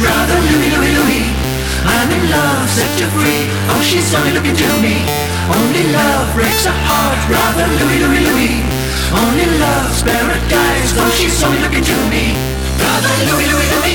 Brother Louis, Louis, Louis? I'm in love, set you free. Oh, she's only looking to me. Only love breaks a heart, brother Louis, Louis, Louis. Only love's paradise. Oh, she's only looking to me. Brother Louis, Louis, Louis.